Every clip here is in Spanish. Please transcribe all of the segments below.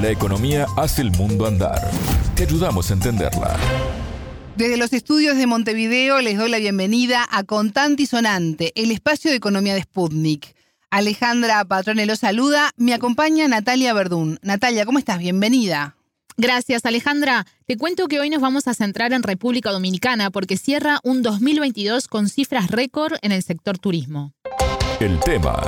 La economía hace el mundo andar. Te ayudamos a entenderla. Desde los estudios de Montevideo les doy la bienvenida a Contante y Sonante, el espacio de economía de Sputnik. Alejandra Patrone lo saluda, me acompaña Natalia Verdún. Natalia, ¿cómo estás? Bienvenida. Gracias, Alejandra. Te cuento que hoy nos vamos a centrar en República Dominicana porque cierra un 2022 con cifras récord en el sector turismo. El tema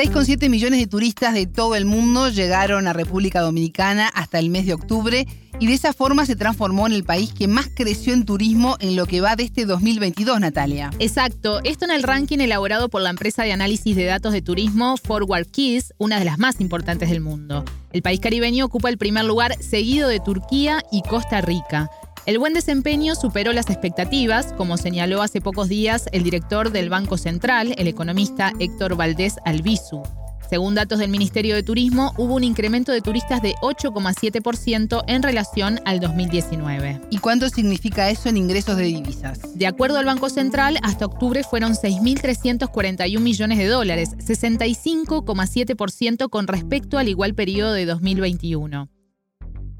6,7 millones de turistas de todo el mundo llegaron a República Dominicana hasta el mes de octubre y de esa forma se transformó en el país que más creció en turismo en lo que va de este 2022, Natalia. Exacto, esto en el ranking elaborado por la empresa de análisis de datos de turismo Forward Keys, una de las más importantes del mundo. El país caribeño ocupa el primer lugar seguido de Turquía y Costa Rica. El buen desempeño superó las expectativas, como señaló hace pocos días el director del Banco Central, el economista Héctor Valdés Albizu. Según datos del Ministerio de Turismo, hubo un incremento de turistas de 8,7% en relación al 2019. ¿Y cuánto significa eso en ingresos de divisas? De acuerdo al Banco Central, hasta octubre fueron 6.341 millones de dólares, 65,7% con respecto al igual periodo de 2021.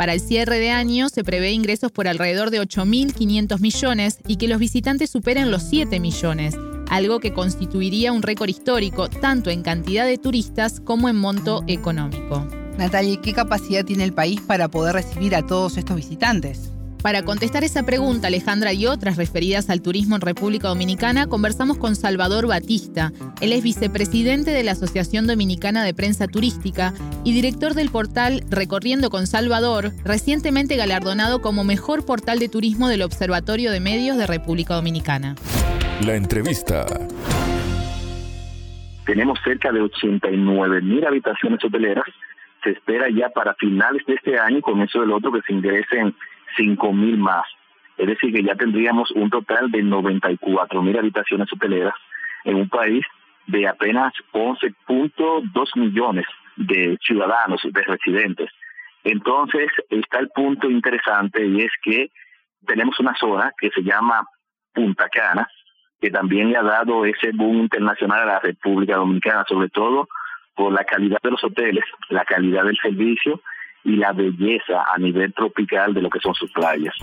Para el cierre de año se prevé ingresos por alrededor de 8.500 millones y que los visitantes superen los 7 millones, algo que constituiría un récord histórico tanto en cantidad de turistas como en monto económico. Natalia, ¿qué capacidad tiene el país para poder recibir a todos estos visitantes? Para contestar esa pregunta, Alejandra, y otras referidas al turismo en República Dominicana, conversamos con Salvador Batista. Él es vicepresidente de la Asociación Dominicana de Prensa Turística y director del portal Recorriendo con Salvador, recientemente galardonado como mejor portal de turismo del Observatorio de Medios de República Dominicana. La entrevista. Tenemos cerca de 89 mil habitaciones hoteleras. Se espera ya para finales de este año, con eso del otro, que se ingresen cinco mil más. Es decir, que ya tendríamos un total de 94 mil habitaciones hoteleras en un país de apenas 11.2 millones de ciudadanos, de residentes. Entonces está el punto interesante y es que tenemos una zona que se llama Punta Cana, que también le ha dado ese boom internacional a la República Dominicana, sobre todo por la calidad de los hoteles, la calidad del servicio y la belleza a nivel tropical de lo que son sus playas.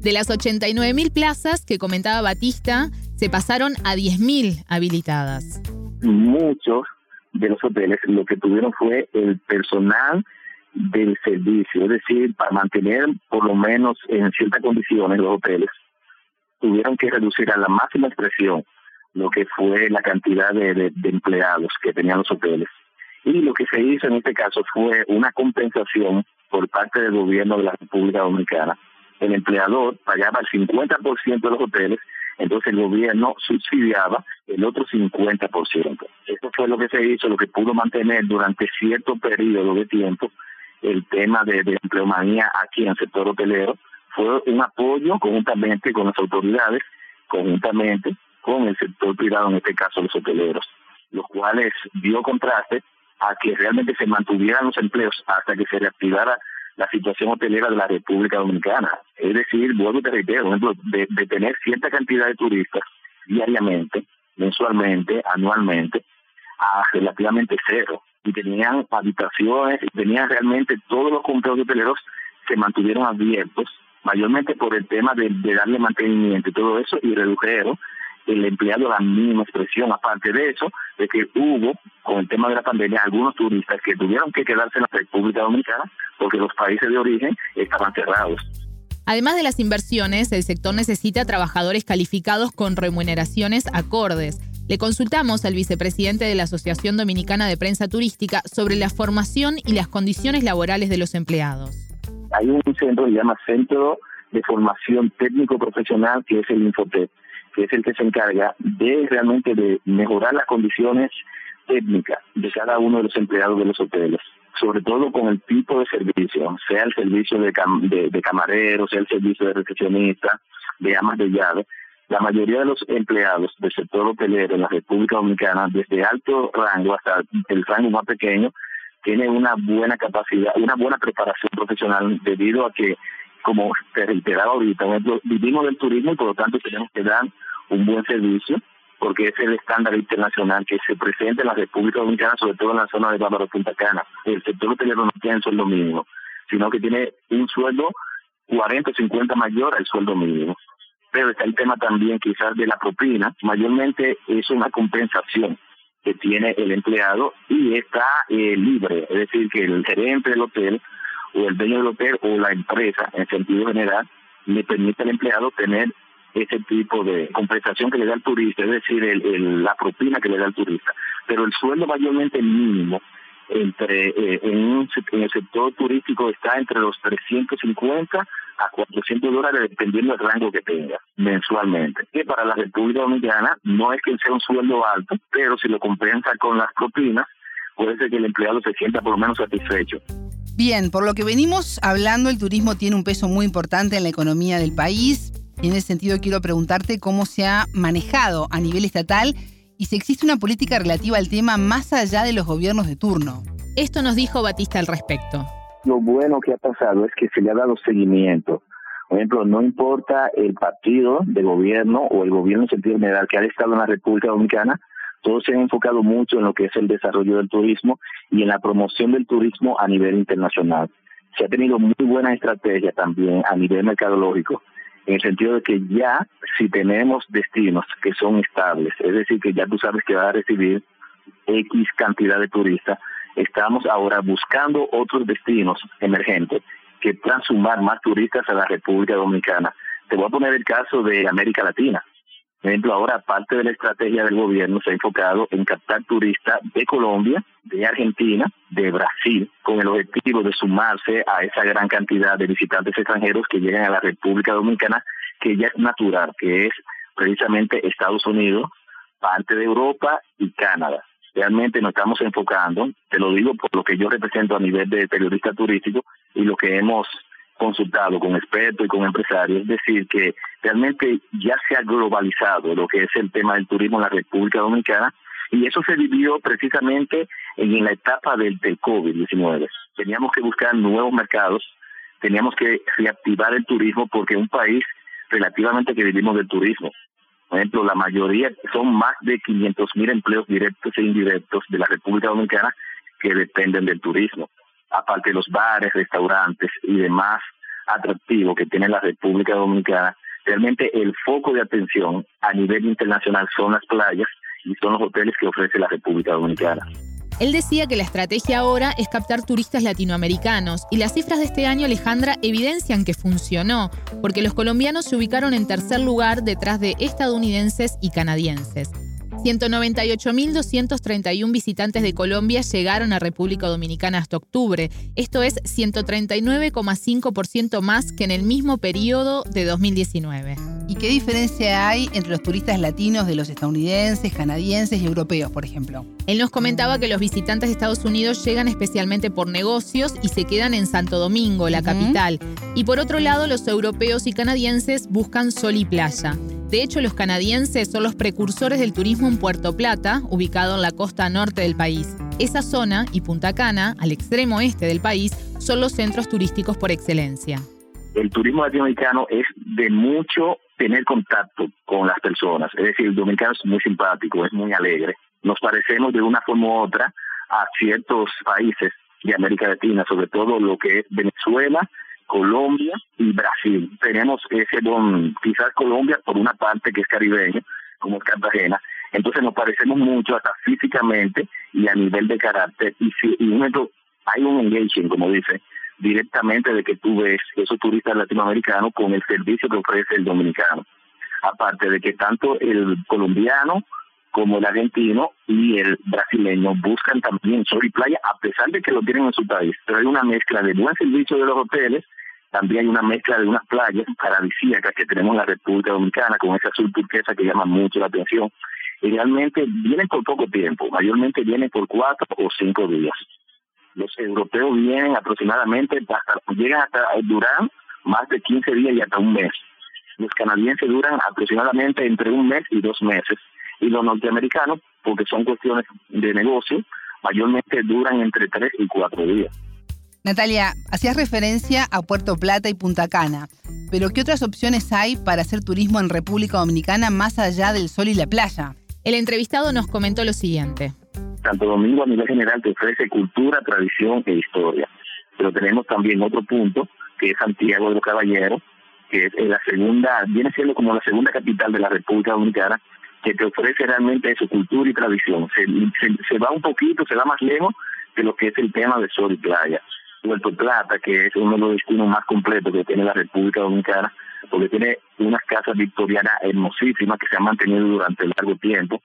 De las 89 mil plazas que comentaba Batista, se pasaron a 10 mil habilitadas. Muchos de los hoteles lo que tuvieron fue el personal del servicio, es decir, para mantener por lo menos en ciertas condiciones los hoteles, tuvieron que reducir a la máxima expresión lo que fue la cantidad de empleados que tenían los hoteles y lo que se hizo en este caso fue una compensación por parte del gobierno de la República Dominicana. El empleador pagaba el 50% de los hoteles, entonces el gobierno subsidiaba el otro 50%. Eso fue lo que se hizo, lo que pudo mantener durante cierto periodo de tiempo el tema de, de empleomanía aquí en el sector hotelero. Fue un apoyo conjuntamente con las autoridades, conjuntamente con el sector privado, en este caso los hoteleros, los cuales dio contraste a que realmente se mantuvieran los empleos hasta que se reactivara la situación hotelera de la República Dominicana. Es decir, vuelvo te reitero, por ejemplo, de, tener cierta cantidad de turistas diariamente, mensualmente, anualmente, a relativamente cero. Y tenían habitaciones, tenían realmente todos los complejos hoteleros se mantuvieron abiertos, mayormente por el tema de, de darle mantenimiento y todo eso, y redujeron el empleado la mínima expresión. Aparte de eso, de que hubo, con el tema de la pandemia, algunos turistas que tuvieron que quedarse en la República Dominicana porque los países de origen estaban cerrados. Además de las inversiones, el sector necesita trabajadores calificados con remuneraciones acordes. Le consultamos al vicepresidente de la Asociación Dominicana de Prensa Turística sobre la formación y las condiciones laborales de los empleados. Hay un centro que se llama Centro de Formación Técnico Profesional, que es el Infotep que es el que se encarga de realmente de mejorar las condiciones técnicas de cada uno de los empleados de los hoteles, sobre todo con el tipo de servicio, sea el servicio de, de, camarero, sea el servicio de recepcionista, de amas de llave. La mayoría de los empleados del sector hotelero en la República Dominicana, desde alto rango hasta el rango más pequeño, tienen una buena capacidad, una buena preparación profesional debido a que como te reiteraba ahorita, vivimos del turismo y por lo tanto tenemos que dar un buen servicio porque es el estándar internacional que se presenta en la República Dominicana, sobre todo en la zona de Bávaro Punta Cana. El sector hotelero no tiene sueldo mínimo, sino que tiene un sueldo 40 o 50 mayor al sueldo mínimo. Pero está el tema también quizás de la propina, mayormente es una compensación que tiene el empleado y está eh, libre, es decir, que el gerente del hotel o el dueño del hotel o la empresa en sentido general le permite al empleado tener ese tipo de compensación que le da el turista, es decir, el, la propina que le da el turista. Pero el sueldo mayormente mínimo entre eh, en, el sector turístico está entre los 350 a 400 dólares dependiendo del rango que tenga mensualmente. Que para la República Dominicana no es que sea un sueldo alto, pero si lo compensa con las propinas, puede ser que el empleado se sienta por lo menos satisfecho. Bien, por lo que venimos hablando, el turismo tiene un peso muy importante en la economía del país. Y en ese sentido quiero preguntarte cómo se ha manejado a nivel estatal y si existe una política relativa al tema más allá de los gobiernos de turno. Esto nos dijo Batista al respecto. Lo bueno que ha pasado es que se le ha dado seguimiento. Por ejemplo, no importa el partido de gobierno o el gobierno en sentido general que ha estado en la República Dominicana, todos se han enfocado mucho en lo que es el desarrollo del turismo y en la promoción del turismo a nivel internacional. Se ha tenido muy buena estrategia también a nivel mercadológico en el sentido de que ya si tenemos destinos que son estables, es decir, que ya tú sabes que va a recibir X cantidad de turistas, estamos ahora buscando otros destinos emergentes que puedan sumar más turistas a la República Dominicana. Te voy a poner el caso de América Latina. Por ejemplo, ahora parte de la estrategia del gobierno se ha enfocado en captar turistas de Colombia, de Argentina, de Brasil, con el objetivo de sumarse a esa gran cantidad de visitantes extranjeros que llegan a la República Dominicana, que ya es natural, que es precisamente Estados Unidos, parte de Europa y Canadá. Realmente nos estamos enfocando, te lo digo por lo que yo represento a nivel de periodista turístico y lo que hemos consultado con expertos y con empresarios, es decir, que realmente ya se ha globalizado lo que es el tema del turismo en la República Dominicana y eso se vivió precisamente en la etapa del, del COVID-19. Teníamos que buscar nuevos mercados, teníamos que reactivar el turismo porque un país relativamente que vivimos del turismo. Por ejemplo, la mayoría son más de 500 mil empleos directos e indirectos de la República Dominicana que dependen del turismo aparte de los bares, restaurantes y demás atractivos que tiene la República Dominicana, realmente el foco de atención a nivel internacional son las playas y son los hoteles que ofrece la República Dominicana. Él decía que la estrategia ahora es captar turistas latinoamericanos y las cifras de este año, Alejandra, evidencian que funcionó, porque los colombianos se ubicaron en tercer lugar detrás de estadounidenses y canadienses. 198.231 visitantes de Colombia llegaron a República Dominicana hasta octubre. Esto es 139,5% más que en el mismo periodo de 2019. ¿Y qué diferencia hay entre los turistas latinos de los estadounidenses, canadienses y europeos, por ejemplo? Él nos comentaba que los visitantes de Estados Unidos llegan especialmente por negocios y se quedan en Santo Domingo, la capital. Y por otro lado, los europeos y canadienses buscan sol y playa. De hecho, los canadienses son los precursores del turismo en Puerto Plata, ubicado en la costa norte del país. Esa zona y Punta Cana, al extremo este del país, son los centros turísticos por excelencia. El turismo latinoamericano es de mucho tener contacto con las personas. Es decir, el dominicano es muy simpático, es muy alegre. Nos parecemos de una forma u otra a ciertos países de América Latina, sobre todo lo que es Venezuela, Colombia y Brasil. Tenemos ese don, quizás Colombia por una parte que es caribeña, como es Cartagena, entonces nos parecemos mucho hasta físicamente y a nivel de carácter. Y si y un hay un engagement, como dice, directamente de que tú ves esos turistas latinoamericanos con el servicio que ofrece el dominicano. Aparte de que tanto el colombiano como el argentino y el brasileño buscan también sol y playa, a pesar de que lo tienen en su país. Pero hay una mezcla de buen servicio de los hoteles, también hay una mezcla de unas playas paradisíacas que tenemos en la República Dominicana, con esa azul turquesa que llama mucho la atención. Y realmente vienen por poco tiempo, mayormente vienen por cuatro o cinco días. Los europeos vienen aproximadamente, hasta llegan hasta Durán más de 15 días y hasta un mes. Los canadienses duran aproximadamente entre un mes y dos meses. Y los norteamericanos, porque son cuestiones de negocio, mayormente duran entre tres y cuatro días. Natalia, hacías referencia a Puerto Plata y Punta Cana, pero ¿qué otras opciones hay para hacer turismo en República Dominicana más allá del sol y la playa? El entrevistado nos comentó lo siguiente. Santo Domingo a nivel general te ofrece cultura, tradición e historia. Pero tenemos también otro punto, que es Santiago de los Caballeros, que es la segunda, viene siendo como la segunda capital de la República Dominicana, que te ofrece realmente su cultura y tradición. Se, se, va un poquito, se va más lejos de lo que es el tema de sol y playa. Puerto Plata, que es uno de los destinos más completos que tiene la República Dominicana, porque tiene unas casas victorianas hermosísimas que se han mantenido durante largo tiempo,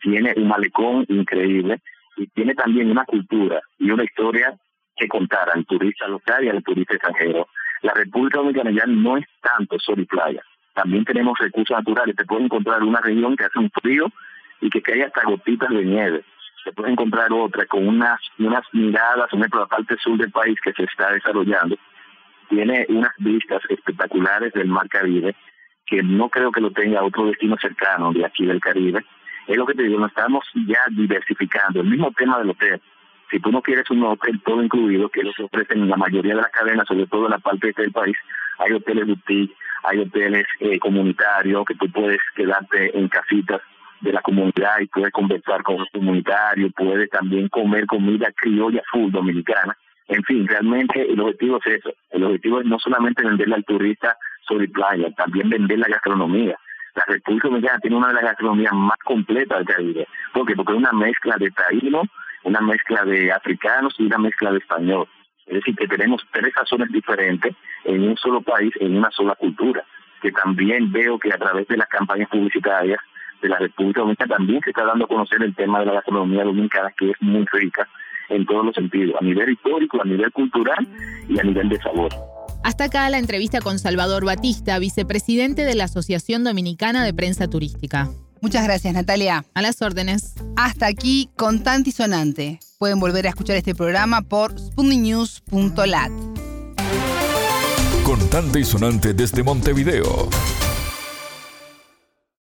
tiene un malecón increíble y tiene también una cultura y una historia que contar al turista local y al turista extranjero. La República Dominicana ya no es tanto sol y playa, también tenemos recursos naturales. Te puedes encontrar una región que hace un frío y que cae hasta gotitas de nieve. Te puedes encontrar otra con unas, unas miradas, por ejemplo, la parte sur del país que se está desarrollando. Tiene unas vistas espectaculares del Mar Caribe que no creo que lo tenga otro destino cercano de aquí del Caribe. Es lo que te digo, nos estamos ya diversificando. El mismo tema del hotel. Si tú no quieres un hotel todo incluido, que es lo que ofrecen en la mayoría de las cadenas, sobre todo en la parte este del país, hay hoteles boutique, hay hoteles eh, comunitarios que tú puedes quedarte en casitas de la comunidad y puedes conversar con los comunitarios, puedes también comer comida criolla full dominicana. En fin, realmente el objetivo es eso. El objetivo es no solamente venderle al turista sobre playa, también vender la gastronomía. La República Dominicana tiene una de las gastronomías más completas del Caribe. ¿Por qué? Porque es una mezcla de taíno, una mezcla de africanos y una mezcla de español. Es decir, que tenemos tres razones diferentes en un solo país, en una sola cultura, que también veo que a través de las campañas publicitarias de la República Dominicana también se está dando a conocer el tema de la gastronomía dominicana, que es muy rica en todos los sentidos, a nivel histórico, a nivel cultural y a nivel de sabor. Hasta acá la entrevista con Salvador Batista, vicepresidente de la Asociación Dominicana de Prensa Turística. Muchas gracias, Natalia. A las órdenes. Hasta aquí, Contante y Sonante. Pueden volver a escuchar este programa por spundinews.lat. Contante y Sonante desde Montevideo.